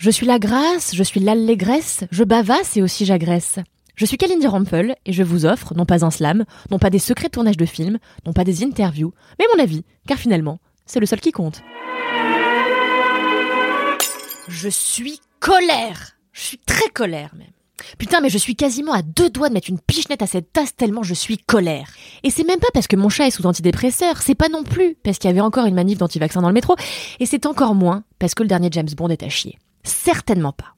Je suis la grâce, je suis l'allégresse, je bavasse et aussi j'agresse. Je suis Kalindi Rampel et je vous offre non pas un slam, non pas des secrets de tournage de films, non pas des interviews, mais mon avis, car finalement, c'est le seul qui compte. Je suis colère. Je suis très colère même. Putain, mais je suis quasiment à deux doigts de mettre une pichenette à cette tasse tellement je suis colère. Et c'est même pas parce que mon chat est sous antidépresseur, c'est pas non plus parce qu'il y avait encore une manif d'anti-vaccin dans le métro, et c'est encore moins parce que le dernier James Bond est à chier. Certainement pas.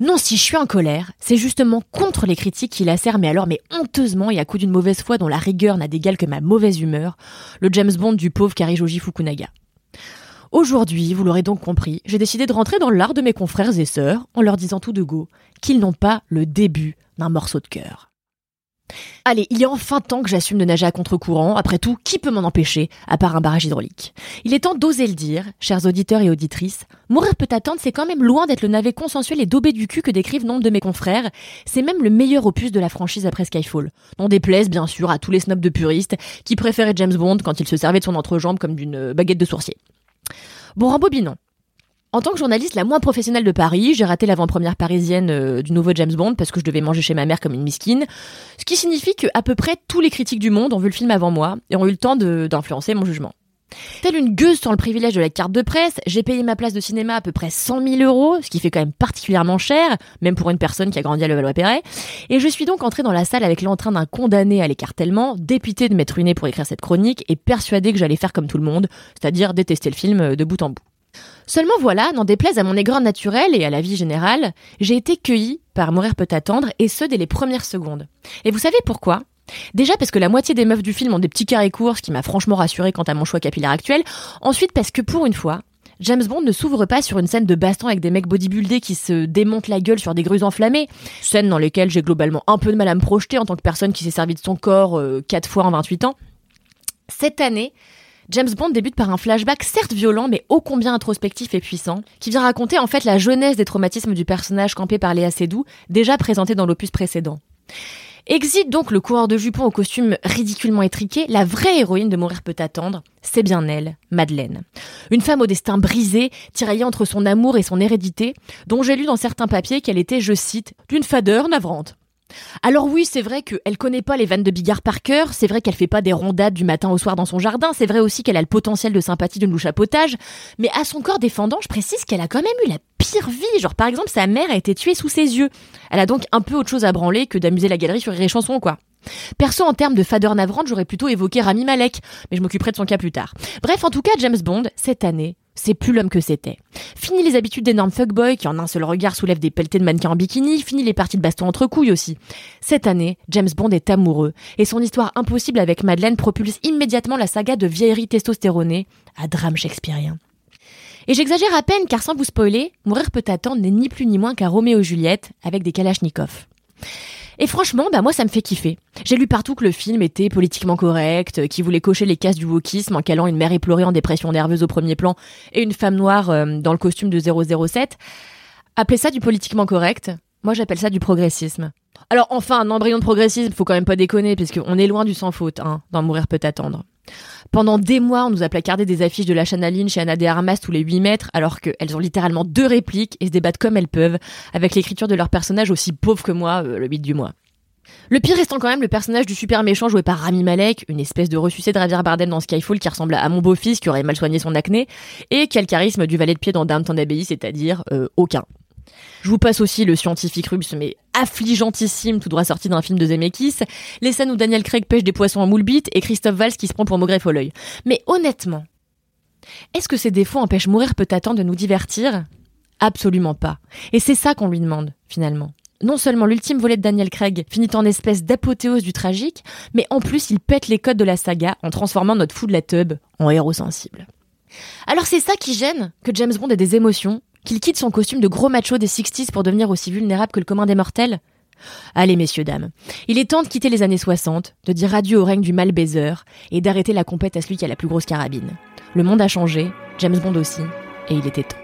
Non, si je suis en colère, c'est justement contre les critiques qui lacèrent, mais alors, mais honteusement et à coup d'une mauvaise foi dont la rigueur n'a d'égal que ma mauvaise humeur, le James Bond du pauvre Karijoji Fukunaga. Aujourd'hui, vous l'aurez donc compris, j'ai décidé de rentrer dans l'art de mes confrères et sœurs en leur disant tout de go qu'ils n'ont pas le début d'un morceau de cœur. Allez, il est enfin temps que j'assume de nager à contre-courant. Après tout, qui peut m'en empêcher, à part un barrage hydraulique? Il est temps d'oser le dire, chers auditeurs et auditrices. Mourir peut attendre, c'est quand même loin d'être le navet consensuel et daubé du cul que décrivent nombre de mes confrères. C'est même le meilleur opus de la franchise après Skyfall. Non déplaise, bien sûr, à tous les snobs de puristes qui préféraient James Bond quand il se servait de son entrejambe comme d'une baguette de sourcier. Bon, rembobinons. En tant que journaliste la moins professionnelle de Paris, j'ai raté l'avant-première parisienne euh, du nouveau James Bond parce que je devais manger chez ma mère comme une miskine. Ce qui signifie que à peu près tous les critiques du monde ont vu le film avant moi et ont eu le temps d'influencer mon jugement. Telle une gueuse sans le privilège de la carte de presse, j'ai payé ma place de cinéma à peu près 100 000 euros, ce qui fait quand même particulièrement cher, même pour une personne qui a grandi à Levallois-Perret. Et je suis donc entrée dans la salle avec l'entrain d'un condamné à l'écartèlement, dépité de m'être ruiné pour écrire cette chronique et persuadé que j'allais faire comme tout le monde, c'est-à-dire détester le film euh, de bout en bout. Seulement voilà, n'en déplaise à mon aigreur naturel et à la vie générale, j'ai été cueillie par Mourir peut attendre, et ce dès les premières secondes. Et vous savez pourquoi? Déjà parce que la moitié des meufs du film ont des petits carrés courts, ce qui m'a franchement rassuré quant à mon choix capillaire actuel. Ensuite parce que pour une fois, James Bond ne s'ouvre pas sur une scène de baston avec des mecs bodybuildés qui se démontent la gueule sur des grues enflammées, scène dans lesquelles j'ai globalement un peu de mal à me projeter en tant que personne qui s'est servi de son corps euh, quatre fois en 28 ans. Cette année, James Bond débute par un flashback certes violent mais ô combien introspectif et puissant, qui vient raconter en fait la jeunesse des traumatismes du personnage campé par Léa Seydoux, déjà présenté dans l'opus précédent. Exit donc le coureur de jupons au costume ridiculement étriqué, la vraie héroïne de Mourir peut attendre, c'est bien elle, Madeleine. Une femme au destin brisé, tiraillée entre son amour et son hérédité, dont j'ai lu dans certains papiers qu'elle était, je cite, d'une fadeur navrante. Alors oui, c'est vrai qu'elle connaît pas les vannes de Bigard par cœur, c'est vrai qu'elle fait pas des rondades du matin au soir dans son jardin, c'est vrai aussi qu'elle a le potentiel de sympathie louche à potage, mais à son corps défendant, je précise qu'elle a quand même eu la pire vie, genre par exemple sa mère a été tuée sous ses yeux. Elle a donc un peu autre chose à branler que d'amuser la galerie sur les chansons quoi. Perso, en termes de fadeur navrante, j'aurais plutôt évoqué Rami Malek, mais je m'occuperai de son cas plus tard. Bref, en tout cas, James Bond, cette année, c'est plus l'homme que c'était. Fini les habitudes d'énormes fuckboys qui en un seul regard soulèvent des pelletés de mannequins en bikini, fini les parties de baston entre couilles aussi. Cette année, James Bond est amoureux, et son histoire impossible avec Madeleine propulse immédiatement la saga de vieillerie testostéronée à drame shakespearien. Et j'exagère à peine car sans vous spoiler, Mourir peut attendre n'est ni plus ni moins qu'un Roméo et Juliette avec des Kalachnikov. Et franchement, bah moi ça me fait kiffer. J'ai lu partout que le film était politiquement correct, qui voulait cocher les cases du wokisme en calant une mère éplorée en dépression nerveuse au premier plan et une femme noire euh, dans le costume de 007. Appelez ça du politiquement correct, moi j'appelle ça du progressisme. Alors enfin, un embryon de progressisme, faut quand même pas déconner, puisqu'on est loin du sans faute, hein, d'en mourir peut attendre. Pendant des mois, on nous a placardé des affiches de la Chanaline chez Anna de Armas tous les 8 mètres, alors qu'elles ont littéralement deux répliques et se débattent comme elles peuvent, avec l'écriture de leur personnage aussi pauvre que moi, euh, le 8 du mois. Le pire restant quand même le personnage du super méchant joué par Rami Malek, une espèce de ressuscité de Javier Bardem dans Skyfall qui ressemble à mon beau-fils qui aurait mal soigné son acné, et le charisme du valet de pied dans Downton Abbey, c'est-à-dire euh, aucun. Je vous passe aussi le scientifique russe, mais affligeantissime, tout droit sorti d'un film de Zemeckis, les scènes où Daniel Craig pêche des poissons en moule bite et Christophe Valls qui se prend pour Maugreffe au l'œil. Mais honnêtement, est-ce que ces défauts empêchent Mourir peut attendre de nous divertir? Absolument pas. Et c'est ça qu'on lui demande, finalement. Non seulement l'ultime volet de Daniel Craig finit en espèce d'apothéose du tragique, mais en plus il pète les codes de la saga en transformant notre fou de la tub en héros sensible. Alors c'est ça qui gêne que James Bond ait des émotions, qu'il quitte son costume de gros macho des 60s pour devenir aussi vulnérable que le commun des mortels? Allez messieurs, dames, il est temps de quitter les années 60, de dire adieu au règne du mal baiser et d'arrêter la compète à celui qui a la plus grosse carabine. Le monde a changé, James Bond aussi, et il était temps.